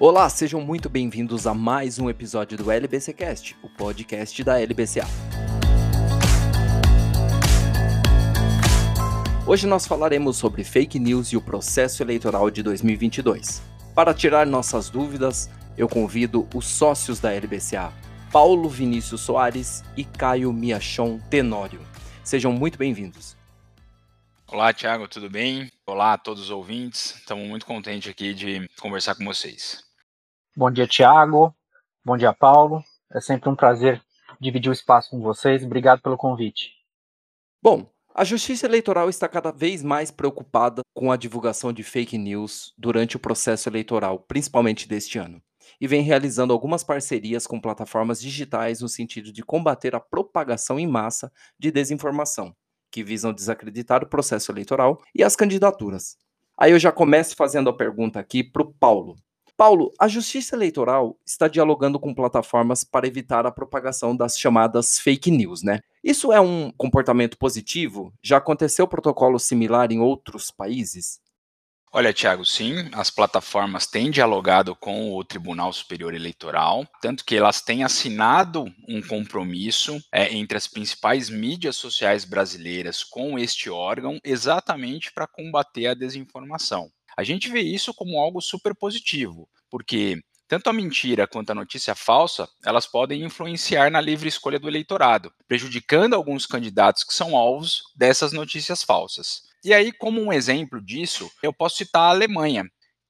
Olá, sejam muito bem-vindos a mais um episódio do LBCcast, o podcast da LBCA. Hoje nós falaremos sobre fake news e o processo eleitoral de 2022. Para tirar nossas dúvidas, eu convido os sócios da LBCA, Paulo Vinícius Soares e Caio Miachon Tenório. Sejam muito bem-vindos. Olá, Thiago, tudo bem? Olá a todos os ouvintes. Estamos muito contentes aqui de conversar com vocês. Bom dia, Thiago. Bom dia, Paulo. É sempre um prazer dividir o espaço com vocês. Obrigado pelo convite. Bom, a Justiça Eleitoral está cada vez mais preocupada com a divulgação de fake news durante o processo eleitoral, principalmente deste ano, e vem realizando algumas parcerias com plataformas digitais no sentido de combater a propagação em massa de desinformação que visam desacreditar o processo eleitoral e as candidaturas. Aí eu já começo fazendo a pergunta aqui para o Paulo. Paulo, a Justiça Eleitoral está dialogando com plataformas para evitar a propagação das chamadas fake news, né? Isso é um comportamento positivo? Já aconteceu protocolo similar em outros países? Olha, Tiago, sim, as plataformas têm dialogado com o Tribunal Superior Eleitoral, tanto que elas têm assinado um compromisso é, entre as principais mídias sociais brasileiras com este órgão, exatamente para combater a desinformação. A gente vê isso como algo super positivo, porque tanto a mentira quanto a notícia falsa, elas podem influenciar na livre escolha do eleitorado, prejudicando alguns candidatos que são alvos dessas notícias falsas. E aí, como um exemplo disso, eu posso citar a Alemanha,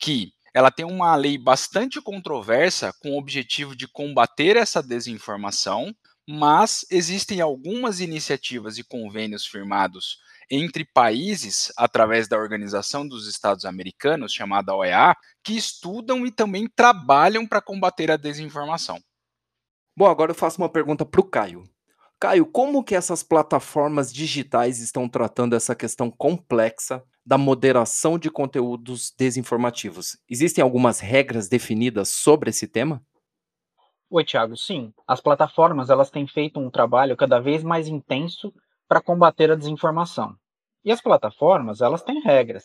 que ela tem uma lei bastante controversa com o objetivo de combater essa desinformação, mas existem algumas iniciativas e convênios firmados entre países através da Organização dos Estados Americanos, chamada OEA, que estudam e também trabalham para combater a desinformação. Bom, agora eu faço uma pergunta para o Caio. Caio, como que essas plataformas digitais estão tratando essa questão complexa da moderação de conteúdos desinformativos? Existem algumas regras definidas sobre esse tema? Oi, Thiago. Sim, as plataformas elas têm feito um trabalho cada vez mais intenso para combater a desinformação. E as plataformas elas têm regras.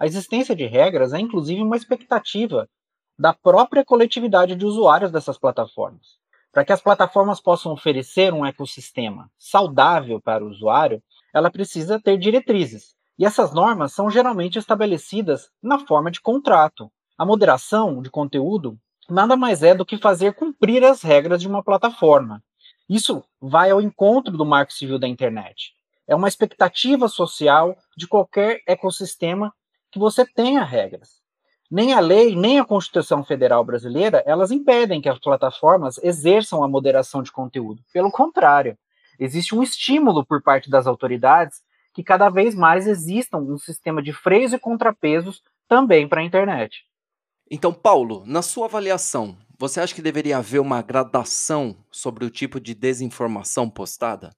A existência de regras é inclusive uma expectativa da própria coletividade de usuários dessas plataformas. Para que as plataformas possam oferecer um ecossistema saudável para o usuário, ela precisa ter diretrizes. E essas normas são geralmente estabelecidas na forma de contrato. A moderação de conteúdo nada mais é do que fazer cumprir as regras de uma plataforma. Isso vai ao encontro do Marco Civil da Internet. É uma expectativa social de qualquer ecossistema que você tenha regras nem a lei, nem a Constituição Federal Brasileira, elas impedem que as plataformas exerçam a moderação de conteúdo. Pelo contrário, existe um estímulo por parte das autoridades que cada vez mais existam um sistema de freios e contrapesos também para a internet. Então, Paulo, na sua avaliação, você acha que deveria haver uma gradação sobre o tipo de desinformação postada?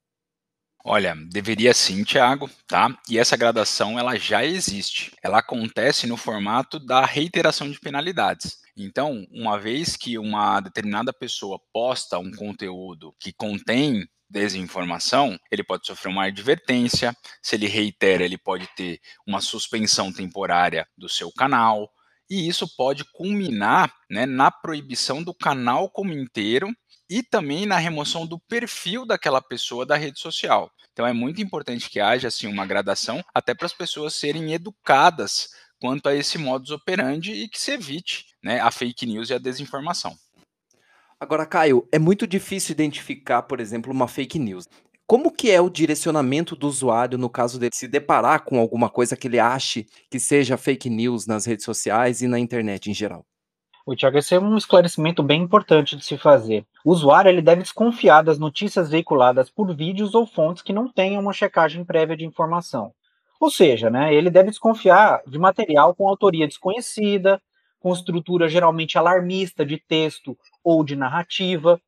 Olha, deveria sim, Thiago, tá? E essa gradação ela já existe. Ela acontece no formato da reiteração de penalidades. Então, uma vez que uma determinada pessoa posta um conteúdo que contém desinformação, ele pode sofrer uma advertência. Se ele reitera, ele pode ter uma suspensão temporária do seu canal. E isso pode culminar né, na proibição do canal como inteiro e também na remoção do perfil daquela pessoa da rede social. Então é muito importante que haja assim uma gradação até para as pessoas serem educadas quanto a esse modus operandi e que se evite né, a fake news e a desinformação. Agora, Caio, é muito difícil identificar, por exemplo, uma fake news. Como que é o direcionamento do usuário no caso de se deparar com alguma coisa que ele ache que seja fake news nas redes sociais e na internet em geral? O Tiago, esse é um esclarecimento bem importante de se fazer. O usuário ele deve desconfiar das notícias veiculadas por vídeos ou fontes que não tenham uma checagem prévia de informação. Ou seja, né, ele deve desconfiar de material com autoria desconhecida, com estrutura geralmente alarmista de texto ou de narrativa.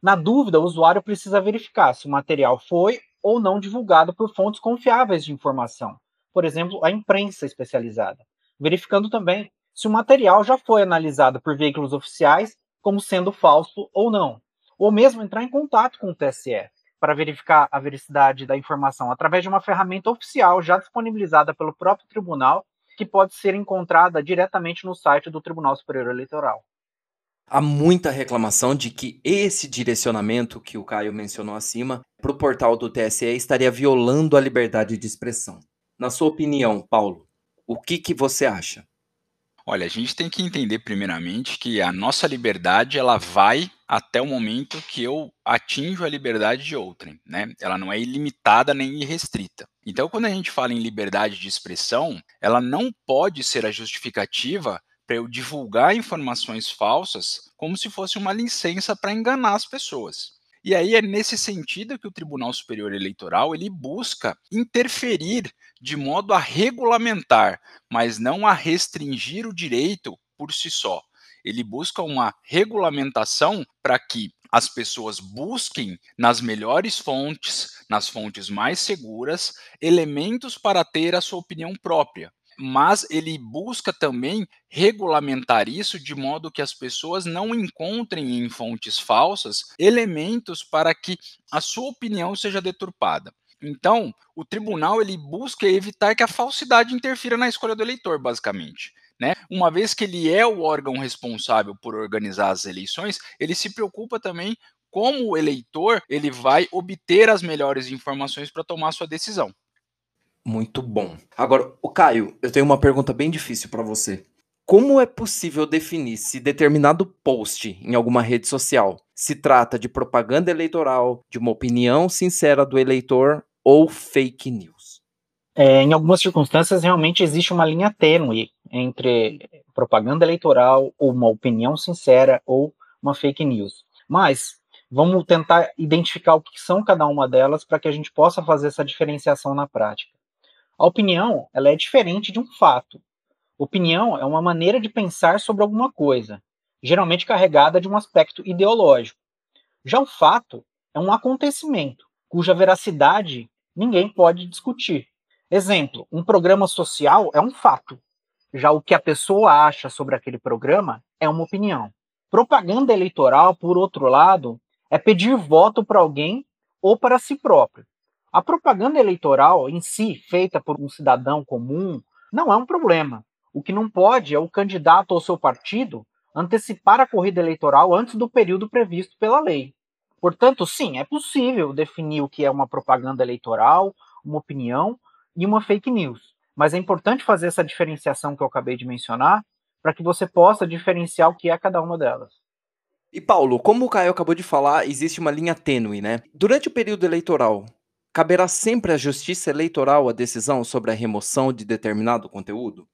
Na dúvida, o usuário precisa verificar se o material foi ou não divulgado por fontes confiáveis de informação, por exemplo, a imprensa especializada, verificando também se o material já foi analisado por veículos oficiais como sendo falso ou não, ou mesmo entrar em contato com o TSE para verificar a veracidade da informação através de uma ferramenta oficial já disponibilizada pelo próprio tribunal, que pode ser encontrada diretamente no site do Tribunal Superior Eleitoral. Há muita reclamação de que esse direcionamento que o Caio mencionou acima para o portal do TSE estaria violando a liberdade de expressão. Na sua opinião, Paulo, o que, que você acha? Olha, a gente tem que entender primeiramente que a nossa liberdade ela vai até o momento que eu atinjo a liberdade de outrem, né? Ela não é ilimitada nem irrestrita. Então, quando a gente fala em liberdade de expressão, ela não pode ser a justificativa para eu divulgar informações falsas como se fosse uma licença para enganar as pessoas. E aí é nesse sentido que o Tribunal Superior Eleitoral ele busca interferir de modo a regulamentar, mas não a restringir o direito por si só. Ele busca uma regulamentação para que as pessoas busquem nas melhores fontes, nas fontes mais seguras, elementos para ter a sua opinião própria mas ele busca também regulamentar isso de modo que as pessoas não encontrem em fontes falsas elementos para que a sua opinião seja deturpada. Então, o tribunal ele busca evitar que a falsidade interfira na escolha do eleitor, basicamente. Né? Uma vez que ele é o órgão responsável por organizar as eleições, ele se preocupa também como o eleitor ele vai obter as melhores informações para tomar sua decisão. Muito bom. Agora, o Caio, eu tenho uma pergunta bem difícil para você. Como é possível definir se determinado post em alguma rede social se trata de propaganda eleitoral, de uma opinião sincera do eleitor ou fake news? É, em algumas circunstâncias, realmente existe uma linha tênue entre propaganda eleitoral, uma opinião sincera ou uma fake news. Mas vamos tentar identificar o que são cada uma delas para que a gente possa fazer essa diferenciação na prática. A opinião, ela é diferente de um fato. Opinião é uma maneira de pensar sobre alguma coisa, geralmente carregada de um aspecto ideológico. Já o fato é um acontecimento, cuja veracidade ninguém pode discutir. Exemplo, um programa social é um fato. Já o que a pessoa acha sobre aquele programa é uma opinião. Propaganda eleitoral, por outro lado, é pedir voto para alguém ou para si próprio. A propaganda eleitoral em si, feita por um cidadão comum, não é um problema. O que não pode é o candidato ou seu partido antecipar a corrida eleitoral antes do período previsto pela lei. Portanto, sim, é possível definir o que é uma propaganda eleitoral, uma opinião e uma fake news. Mas é importante fazer essa diferenciação que eu acabei de mencionar para que você possa diferenciar o que é cada uma delas. E Paulo, como o Caio acabou de falar, existe uma linha tênue, né? Durante o período eleitoral, Caberá sempre à Justiça Eleitoral a decisão sobre a remoção de determinado conteúdo?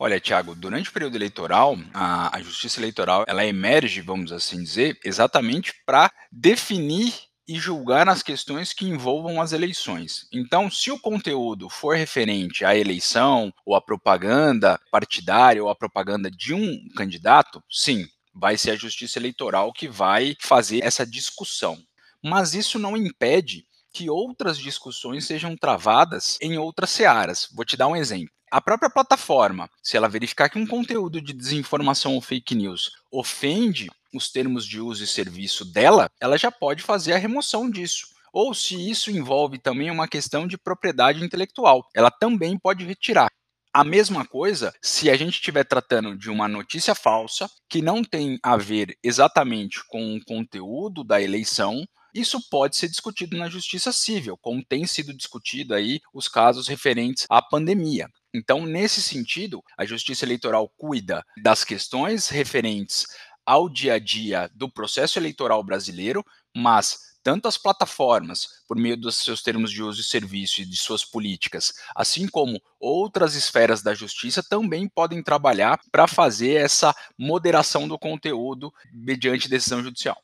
Olha, Tiago, durante o período eleitoral, a, a, Justiça Eleitoral ela emerge, vamos assim dizer, exatamente para definir e julgar as questões que envolvam as eleições. Então, se o conteúdo for referente à eleição ou à propaganda partidária ou à propaganda de um candidato, sim, vai ser a Justiça Eleitoral que vai fazer essa discussão. Mas isso não impede que outras discussões sejam travadas em outras searas. Vou te dar um exemplo. A própria plataforma, se ela verificar que um conteúdo de desinformação ou fake news ofende os termos de uso e serviço dela, ela já pode fazer a remoção disso. Ou se isso envolve também uma questão de propriedade intelectual, ela também pode retirar. A mesma coisa se a gente estiver tratando de uma notícia falsa que não tem a ver exatamente com o conteúdo da eleição, isso pode ser discutido na justiça civil, como tem sido discutido aí os casos referentes à pandemia. Então, nesse sentido, a justiça eleitoral cuida das questões referentes ao dia a dia do processo eleitoral brasileiro, mas tanto as plataformas, por meio dos seus termos de uso e serviço e de suas políticas, assim como outras esferas da justiça, também podem trabalhar para fazer essa moderação do conteúdo mediante decisão judicial.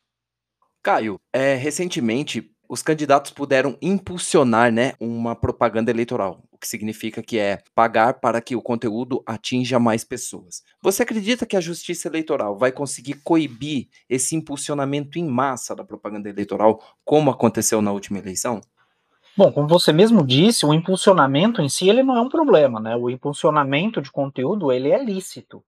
Caio, é, recentemente os candidatos puderam impulsionar né, uma propaganda eleitoral, o que significa que é pagar para que o conteúdo atinja mais pessoas. Você acredita que a justiça eleitoral vai conseguir coibir esse impulsionamento em massa da propaganda eleitoral, como aconteceu na última eleição? Bom, como você mesmo disse, o impulsionamento em si ele não é um problema, né? O impulsionamento de conteúdo ele é lícito.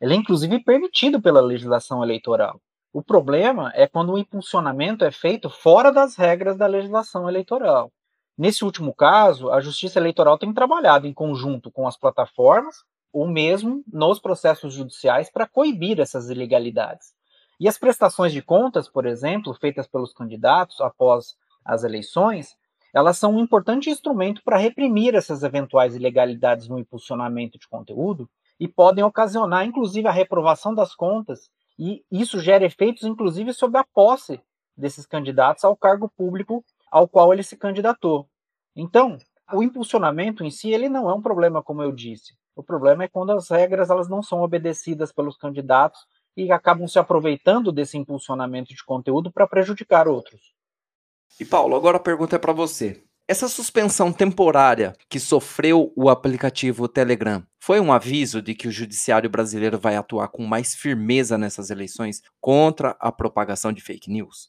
Ele é inclusive permitido pela legislação eleitoral. O problema é quando o impulsionamento é feito fora das regras da legislação eleitoral. Nesse último caso, a Justiça Eleitoral tem trabalhado em conjunto com as plataformas ou mesmo nos processos judiciais para coibir essas ilegalidades. E as prestações de contas, por exemplo, feitas pelos candidatos após as eleições, elas são um importante instrumento para reprimir essas eventuais ilegalidades no impulsionamento de conteúdo e podem ocasionar, inclusive, a reprovação das contas, e isso gera efeitos, inclusive, sobre a posse desses candidatos ao cargo público ao qual ele se candidatou. Então, o impulsionamento em si ele não é um problema, como eu disse. O problema é quando as regras elas não são obedecidas pelos candidatos e acabam se aproveitando desse impulsionamento de conteúdo para prejudicar outros. E Paulo, agora a pergunta é para você. Essa suspensão temporária que sofreu o aplicativo Telegram foi um aviso de que o judiciário brasileiro vai atuar com mais firmeza nessas eleições contra a propagação de fake news?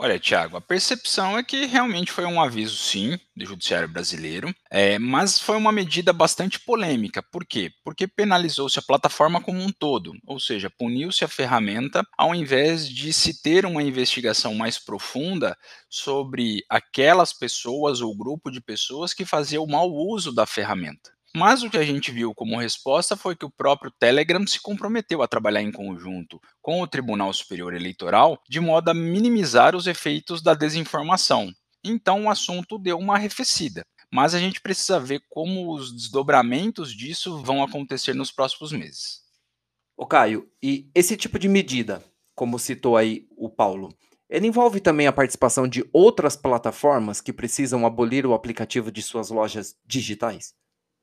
Olha, Tiago, a percepção é que realmente foi um aviso, sim, do Judiciário Brasileiro, é, mas foi uma medida bastante polêmica. Por quê? Porque penalizou-se a plataforma como um todo, ou seja, puniu-se a ferramenta ao invés de se ter uma investigação mais profunda sobre aquelas pessoas ou grupo de pessoas que faziam mau uso da ferramenta. Mas o que a gente viu como resposta foi que o próprio Telegram se comprometeu a trabalhar em conjunto com o Tribunal Superior Eleitoral de modo a minimizar os efeitos da desinformação. Então o assunto deu uma arrefecida. Mas a gente precisa ver como os desdobramentos disso vão acontecer nos próximos meses. Ô Caio, e esse tipo de medida, como citou aí o Paulo, ele envolve também a participação de outras plataformas que precisam abolir o aplicativo de suas lojas digitais?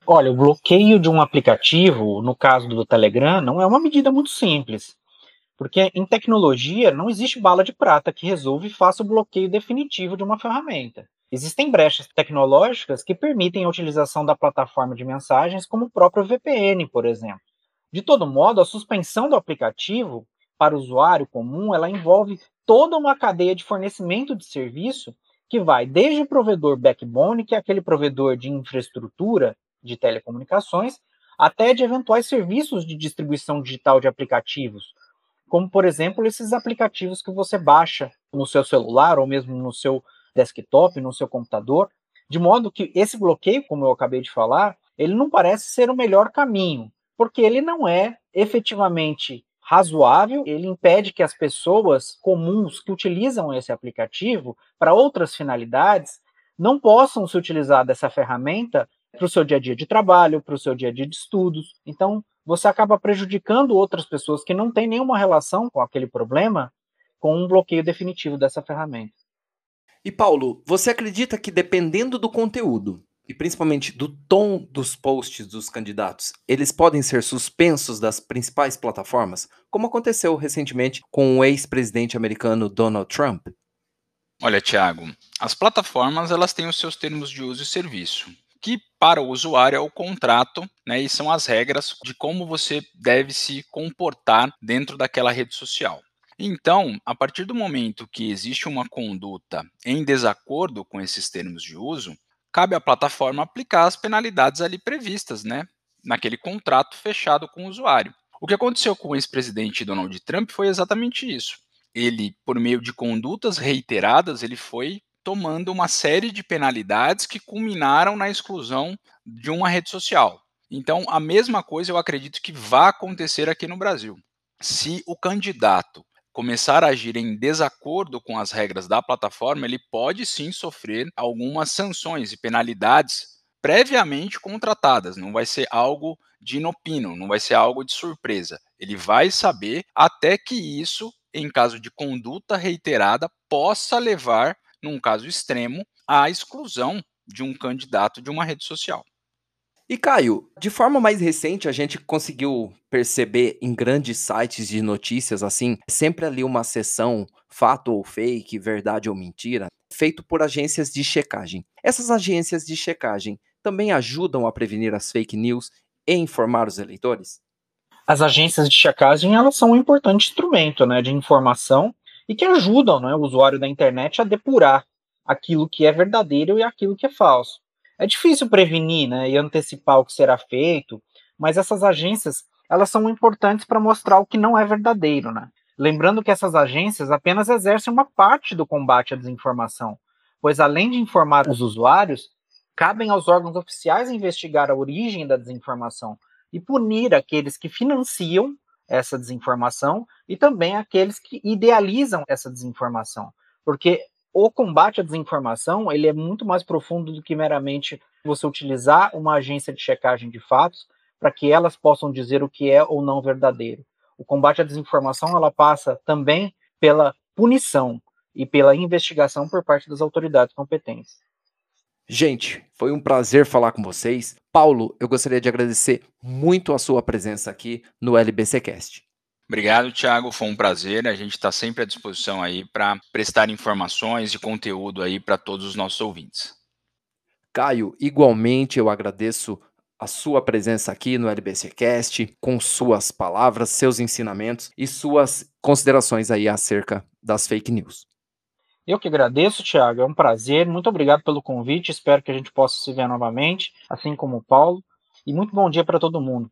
Olha, o bloqueio de um aplicativo, no caso do Telegram, não é uma medida muito simples. Porque em tecnologia não existe bala de prata que resolva e faça o bloqueio definitivo de uma ferramenta. Existem brechas tecnológicas que permitem a utilização da plataforma de mensagens, como o próprio VPN, por exemplo. De todo modo, a suspensão do aplicativo para o usuário comum, ela envolve toda uma cadeia de fornecimento de serviço que vai desde o provedor backbone, que é aquele provedor de infraestrutura de telecomunicações, até de eventuais serviços de distribuição digital de aplicativos, como por exemplo esses aplicativos que você baixa no seu celular ou mesmo no seu desktop, no seu computador, de modo que esse bloqueio, como eu acabei de falar, ele não parece ser o melhor caminho, porque ele não é efetivamente razoável, ele impede que as pessoas comuns que utilizam esse aplicativo para outras finalidades não possam se utilizar dessa ferramenta para o seu dia a dia de trabalho, para o seu dia a dia de estudos. Então, você acaba prejudicando outras pessoas que não têm nenhuma relação com aquele problema com um bloqueio definitivo dessa ferramenta. E Paulo, você acredita que dependendo do conteúdo e principalmente do tom dos posts dos candidatos, eles podem ser suspensos das principais plataformas, como aconteceu recentemente com o ex-presidente americano Donald Trump? Olha, Tiago, as plataformas elas têm os seus termos de uso e serviço que para o usuário é o contrato, né, e são as regras de como você deve se comportar dentro daquela rede social. Então, a partir do momento que existe uma conduta em desacordo com esses termos de uso, cabe à plataforma aplicar as penalidades ali previstas, né, naquele contrato fechado com o usuário. O que aconteceu com o ex-presidente Donald Trump foi exatamente isso. Ele, por meio de condutas reiteradas, ele foi tomando uma série de penalidades que culminaram na exclusão de uma rede social. Então, a mesma coisa eu acredito que vai acontecer aqui no Brasil. Se o candidato começar a agir em desacordo com as regras da plataforma, ele pode sim sofrer algumas sanções e penalidades previamente contratadas. Não vai ser algo de inopino, não vai ser algo de surpresa. Ele vai saber até que isso, em caso de conduta reiterada, possa levar num caso extremo, a exclusão de um candidato de uma rede social. E Caio, de forma mais recente, a gente conseguiu perceber em grandes sites de notícias assim, sempre ali uma seção fato ou fake, verdade ou mentira, feito por agências de checagem. Essas agências de checagem também ajudam a prevenir as fake news e informar os eleitores? As agências de checagem elas são um importante instrumento né, de informação e que ajudam né, o usuário da internet a depurar aquilo que é verdadeiro e aquilo que é falso. É difícil prevenir né, e antecipar o que será feito, mas essas agências elas são importantes para mostrar o que não é verdadeiro. Né? Lembrando que essas agências apenas exercem uma parte do combate à desinformação, pois além de informar os usuários, cabem aos órgãos oficiais investigar a origem da desinformação e punir aqueles que financiam essa desinformação e também aqueles que idealizam essa desinformação, porque o combate à desinformação ele é muito mais profundo do que meramente você utilizar uma agência de checagem de fatos para que elas possam dizer o que é ou não verdadeiro. O combate à desinformação ela passa também pela punição e pela investigação por parte das autoridades competentes. Gente, foi um prazer falar com vocês. Paulo, eu gostaria de agradecer muito a sua presença aqui no LBCcast. Obrigado, Thiago. Foi um prazer. A gente está sempre à disposição aí para prestar informações e conteúdo aí para todos os nossos ouvintes. Caio, igualmente eu agradeço a sua presença aqui no LBCcast, com suas palavras, seus ensinamentos e suas considerações aí acerca das fake news. Eu que agradeço, Thiago. É um prazer. Muito obrigado pelo convite. Espero que a gente possa se ver novamente, assim como o Paulo. E muito bom dia para todo mundo.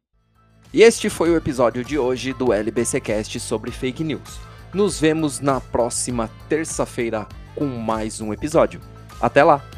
E este foi o episódio de hoje do LBCcast sobre fake news. Nos vemos na próxima terça-feira com mais um episódio. Até lá!